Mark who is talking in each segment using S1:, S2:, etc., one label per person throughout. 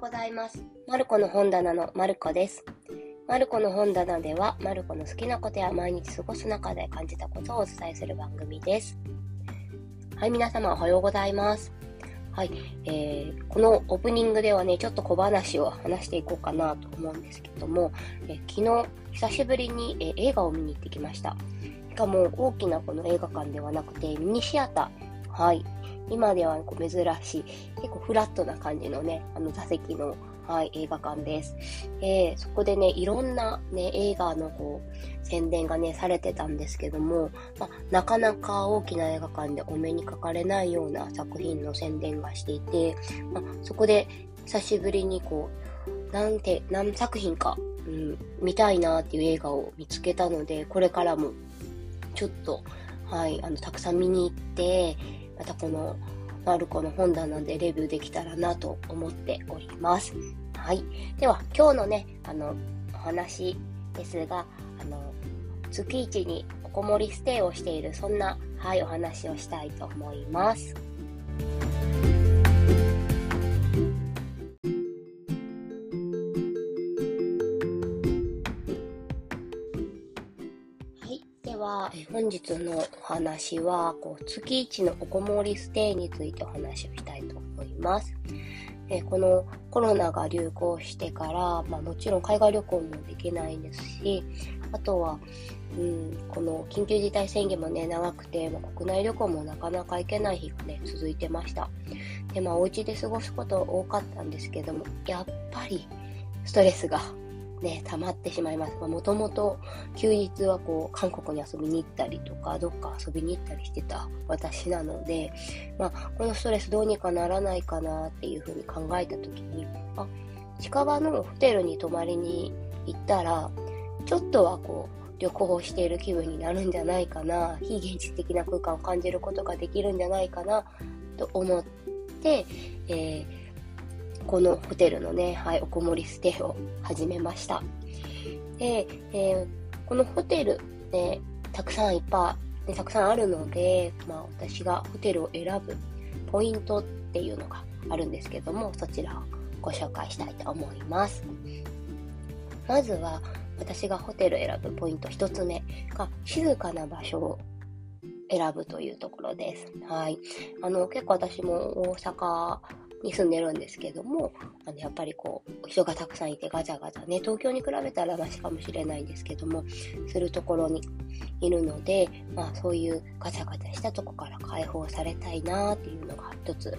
S1: ございます。マルコの本棚のマルコです。マルコの本棚では、マルコの好きなことや毎日過ごす中で感じたことをお伝えする番組です。はい、皆様おはようございます。はい、えー、このオープニングではね、ちょっと小話を話していこうかなと思うんですけども、えー、昨日、久しぶりに、えー、映画を見に行ってきました。しかも、大きなこの映画館ではなくて、ミニシアター。はい。今ではこう珍しい、結構フラットな感じのね、あの座席の、はい、映画館です。えー、そこでね、いろんなね、映画のこう、宣伝がね、されてたんですけども、まあ、なかなか大きな映画館でお目にかかれないような作品の宣伝がしていて、まあ、そこで久しぶりにこう、なんて、何作品か、うん、見たいなっていう映画を見つけたので、これからも、ちょっと、はい、あの、たくさん見に行って、またこのマルコの本棚でレビューできたらなと思っております。はい。では、今日のね、あの、お話ですが、あの、月一におこもりステイをしている、そんな、はい、お話をしたいと思います。日のお話は、こう月一のおこもりステイについてお話をしたいと思います。えこのコロナが流行してから、まあ、もちろん海外旅行もできないですし、あとは、うん、この緊急事態宣言もね、長くて、まあ、国内旅行もなかなか行けない日がね、続いてました。で、まあ、お家で過ごすこと多かったんですけども、やっぱりストレスがね、溜まってしまいます。もともと休日はこう、韓国に遊びに行ったりとか、どっか遊びに行ったりしてた私なので、まあ、このストレスどうにかならないかなっていうふうに考えた時に、あ、近場のホテルに泊まりに行ったら、ちょっとはこう、旅行している気分になるんじゃないかな、非現実的な空間を感じることができるんじゃないかな、と思って、えーこのホテルのね、はい、おこもりステイを始めました。で、えー、このホテル、ね、たくさんいっぱい、ね、たくさんあるので、まあ、私がホテルを選ぶポイントっていうのがあるんですけども、そちらをご紹介したいと思います。まずは、私がホテル選ぶポイント1つ目が、静かな場所を選ぶというところです。はい。あの、結構私も大阪に住んでるんですけども、あのやっぱりこう、人がたくさんいてガチャガチャね、東京に比べたらマシかもしれないんですけども、するところにいるので、まあそういうガチャガチャしたとこから解放されたいなっていうのが一つ、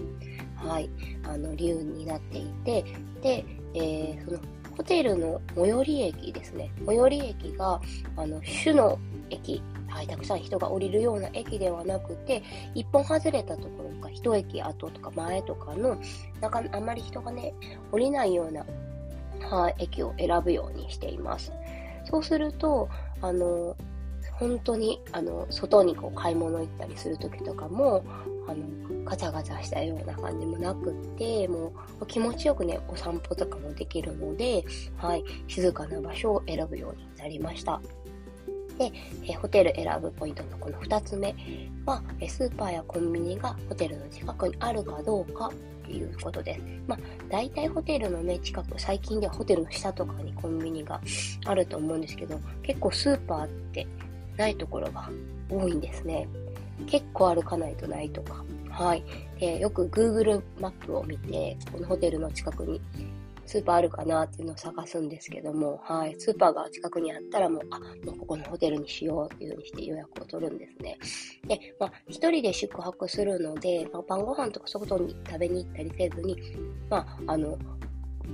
S1: はい、あの理由になっていて、で、えー、そのホテルの最寄り駅ですね。最寄り駅が、あの、主の駅はい、たくさん人が降りるような駅ではなくて、一本外れたところ、一駅後とか前とかの、なんかあんまり人がね、降りないような、はい、駅を選ぶようにしています。そうすると、あの、本当に、あの、外にこう買い物行ったりする時とかも、あの、ガチャガチャしたような感じもなくって、もう気持ちよくね、お散歩とかもできるので、はい、静かな場所を選ぶようになりました。で、えホテル選ぶポイントのこの2つ目は、えスーパーやコンビニがホテルの近くにあるかどうかということです。まあ、大体ホテルのね、近く、最近ではホテルの下とかにコンビニがあると思うんですけど、結構スーパーってないところが多いんですね。結構歩かないとないとか。はい。で、よく Google マップを見て、このホテルの近くにスーパーあるかなっていうのを探すんですけども、はい、スーパーが近くにあったらもう、あ、もうここのホテルにしようっていう風にして予約を取るんですね。で、まあ、一人で宿泊するので、まあ、晩ご飯とか外に食べに行ったりせずに、まあ、あの、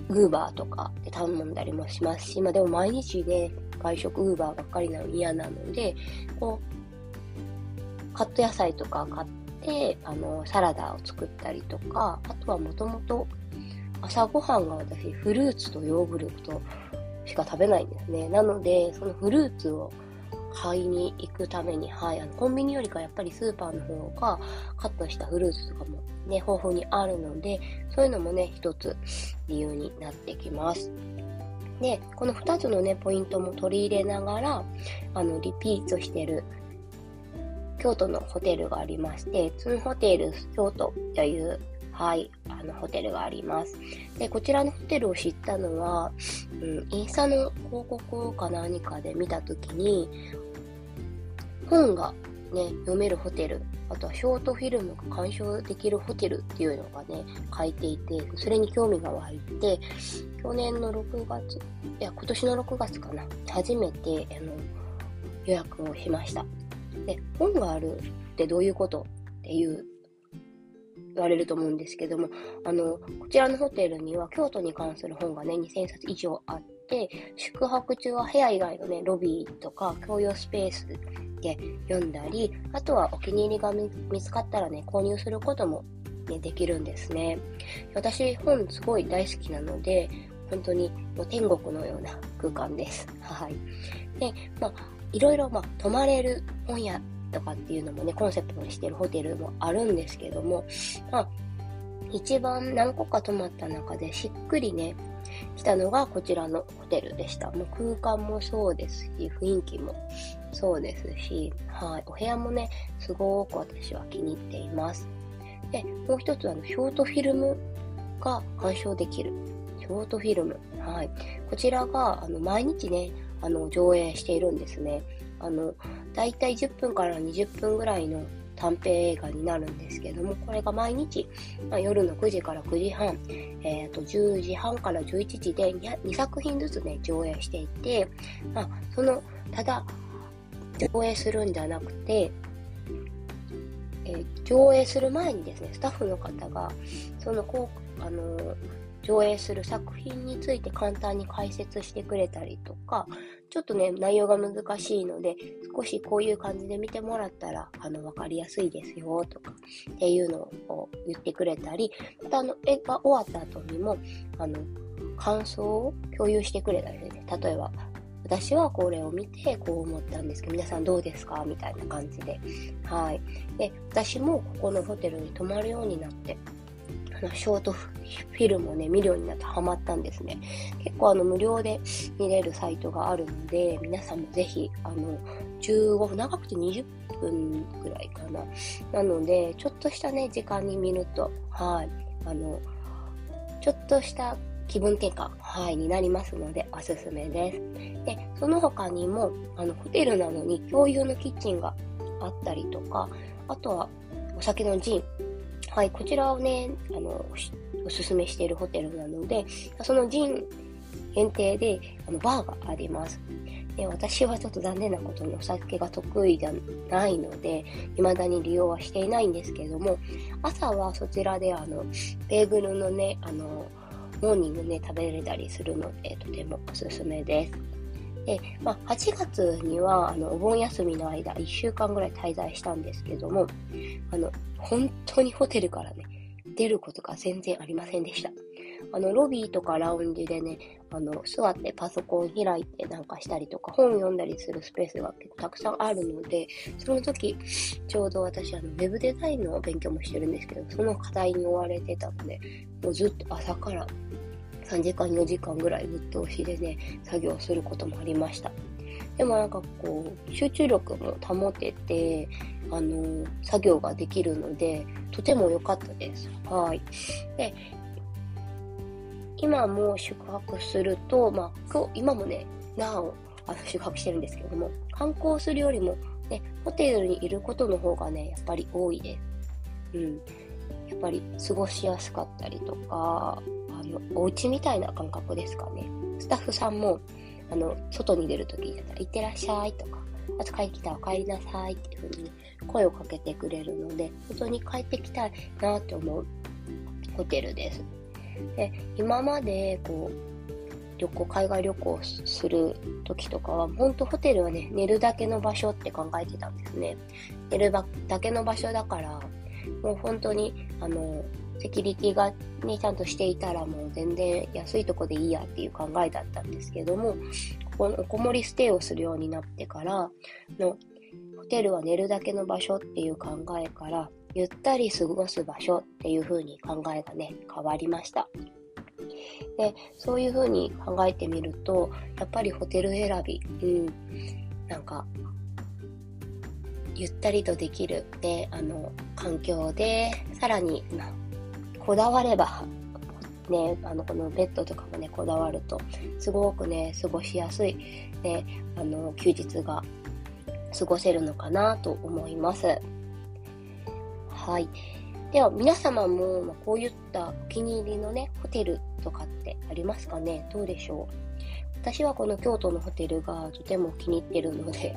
S1: ウーバーとかで頼んだりもしますし、まあでも毎日ね、外食ウーバーばっかりなの嫌なので、こう、カット野菜とか買って、あの、サラダを作ったりとか、あとはもともと朝ごはんが私、フルーツとヨーグルトしか食べないんですね。なので、そのフルーツを買いに行くために、はい、あのコンビニよりかやっぱりスーパーの方がカットしたフルーツとかもね、豊富にあるので、そういうのもね、一つ理由になってきます。で、この2つのね、ポイントも取り入れながら、あの、リピートしてる京都のホテルがありまして、そのホテル京都というはい、あの、ホテルがあります。で、こちらのホテルを知ったのは、うん、インスタの広告か何かで見たときに、本がね、読めるホテル、あとはショートフィルムが鑑賞できるホテルっていうのがね、書いていて、それに興味が湧いて、去年の6月、いや、今年の6月かな、初めて、あの、予約をしました。で、本があるってどういうことっていう言われると思うんですけども、あの、こちらのホテルには京都に関する本がね、2000冊以上あって、宿泊中は部屋以外のね、ロビーとか共用スペースで読んだり、あとはお気に入りが見つかったらね、購入することも、ね、できるんですね。私、本すごい大好きなので、本当にもう天国のような空間です。はい。で、まあ、いろいろ、まあ、泊まれる本屋とかっていうのもね、コンセプトにしてるホテルもあるんですけども、まあ、一番何個か泊まった中でしっくりね、来たのがこちらのホテルでした。もう空間もそうですし、雰囲気もそうですし、はい、お部屋もね、すごく私は気に入っています。で、もう一つあの、ショートフィルムが鑑賞できる。ショートフィルム。はい。こちらが、あの、毎日ね、あの、上映しているんですね。あの、だいたい10分から20分ぐらいの短編映画になるんですけども、これが毎日、まあ、夜の9時から9時半、え、ー、と、10時半から11時で 2, 2作品ずつね、上映していて、まあ、その、ただ、上映するんじゃなくて、えー、上映する前にですね、スタッフの方が、その、こう、あのー上映する作品について簡単に解説してくれたりとか、ちょっとね、内容が難しいので、少しこういう感じで見てもらったら、あの、わかりやすいですよ、とか、っていうのを言ってくれたり、またあの、絵が終わった後にも、あの、感想を共有してくれたりね、例えば、私はこれを見てこう思ったんですけど、皆さんどうですか？みたいな感じで。はい。で、私もここのホテルに泊まるようになって、あの、ショートフィルムをね、見るようになってハマったんですね。結構あの、無料で見れるサイトがあるので、皆さんもぜひ、あの、15分、長くて20分ぐらいかな。なので、ちょっとしたね、時間に見ると、はい、あの、ちょっとした気分転換、はい、になりますので、おすすめです。で、その他にも、あの、ホテルなのに共有のキッチンがあったりとか、あとは、お酒のジン、はい、こちらをね、あの、おすすめしているホテルなので、そのジン限定で、あの、バーがあります。で私はちょっと残念なことにお酒が得意じゃないので、未だに利用はしていないんですけれども、朝はそちらであの、ベーグルのね、あの、モーニングね、食べれたりするので、とてもおすすめです。で、まあ、8月には、あの、お盆休みの間、1週間ぐらい滞在したんですけども、あの、本当にホテルからね、出ることが全然ありませんでした。あの、ロビーとかラウンジでね、あの、座ってパソコン開いてなんかしたりとか、本読んだりするスペースが結構たくさんあるので、その時、ちょうど私、あの、ウェブデザインの勉強もしてるんですけど、その課題に追われてたので、もうずっと朝から3時間4時間ぐらいぶっ通しでね、作業することもありました。でもなんかこう、集中力も保てて、あの、作業ができるので、とても良かったです。はい。で、今も宿泊すると、まあ、今日、今もね、なお、あの、宿泊してるんですけども、観光するよりも、ね、ホテルにいることの方がね、やっぱり多いです。うん。やっぱり過ごしやすかったりとかあ、の、お家みたいな感覚ですかね。スタッフさんも、あの、外に出るときだったら、いってらっしゃいとか、あと帰ってきたら帰りなさいっていう風に、声をかけてくれるので、本当に帰ってきたいなって思うホテルです。で、今まで、こう、旅行、海外旅行する時とかは、本当ホテルはね、寝るだけの場所って考えてたんですね。寝るだけの場所だから、もう本当に、あの、セキュリティがね、ちゃんとしていたらもう全然安いとこでいいやっていう考えだったんですけども、このおこもりステイをするようになってから、の、ホテルは寝るだけの場所っていう考えから、ゆったり過ごす場所っていう風に考えがね、変わりました。で、そういう風に考えてみると、やっぱりホテル選び、うん、なんか、ゆったりとできる、ね、あの、環境で、さらに、こだわれば、ね、あの、このベッドとかもね、こだわると、すごくね、過ごしやすい、ね、あの、休日が過ごせるのかなと思います。はい。では、皆様も、まこういったお気に入りのね、ホテルとかってありますかね？どうでしょう？私はこの京都のホテルがとても気に入ってるので、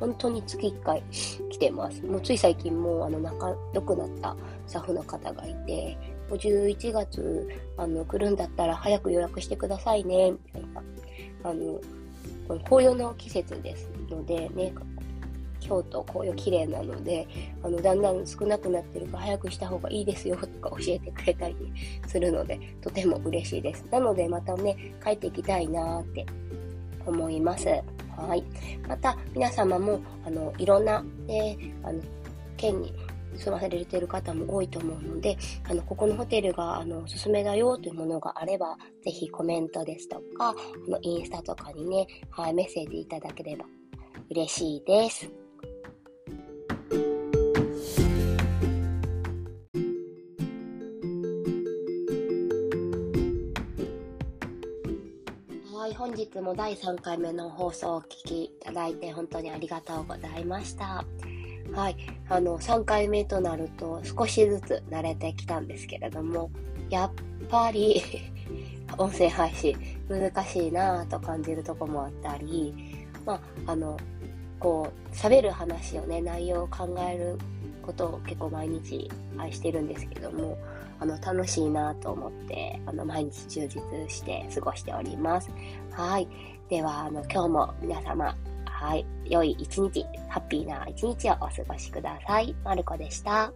S1: 本当に月1回来てます。もうつい最近もあの仲良くなったスタッフの方がいて、11月あの来るんだったら早く予約してくださいね、みたいな。あの、この紅葉の季節ですのでね、京都紅葉綺麗なので、あの、だんだん少なくなってるから早くした方がいいですよとか教えてくれたりするので、とても嬉しいです。なのでまたね、帰っていきたいなって思います。はい。また、皆様も、あの、いろんな、ね、あの、県に住まされている方も多いと思うので、あの、ここのホテルが、あの、おすすめだよというものがあれば、ぜひコメントですとか、あの、インスタとかにね、はい、メッセージいただければ嬉しいです。はい、本日も第3回目の放送をお聞きいただいて本当にありがとうございました。はい、あの、3回目となると少しずつ慣れてきたんですけれども、やっぱり 音声配信難しいなぁと感じるとこもあったり、まあ、あの、こう、喋る話をね、内容を考えることを結構毎日愛してるんですけども、あの、楽しいなと思って、あの、毎日充実して過ごしております。はい。では、あの、今日も皆様、はい、良い一日、ハッピーな一日をお過ごしください。まるこでした。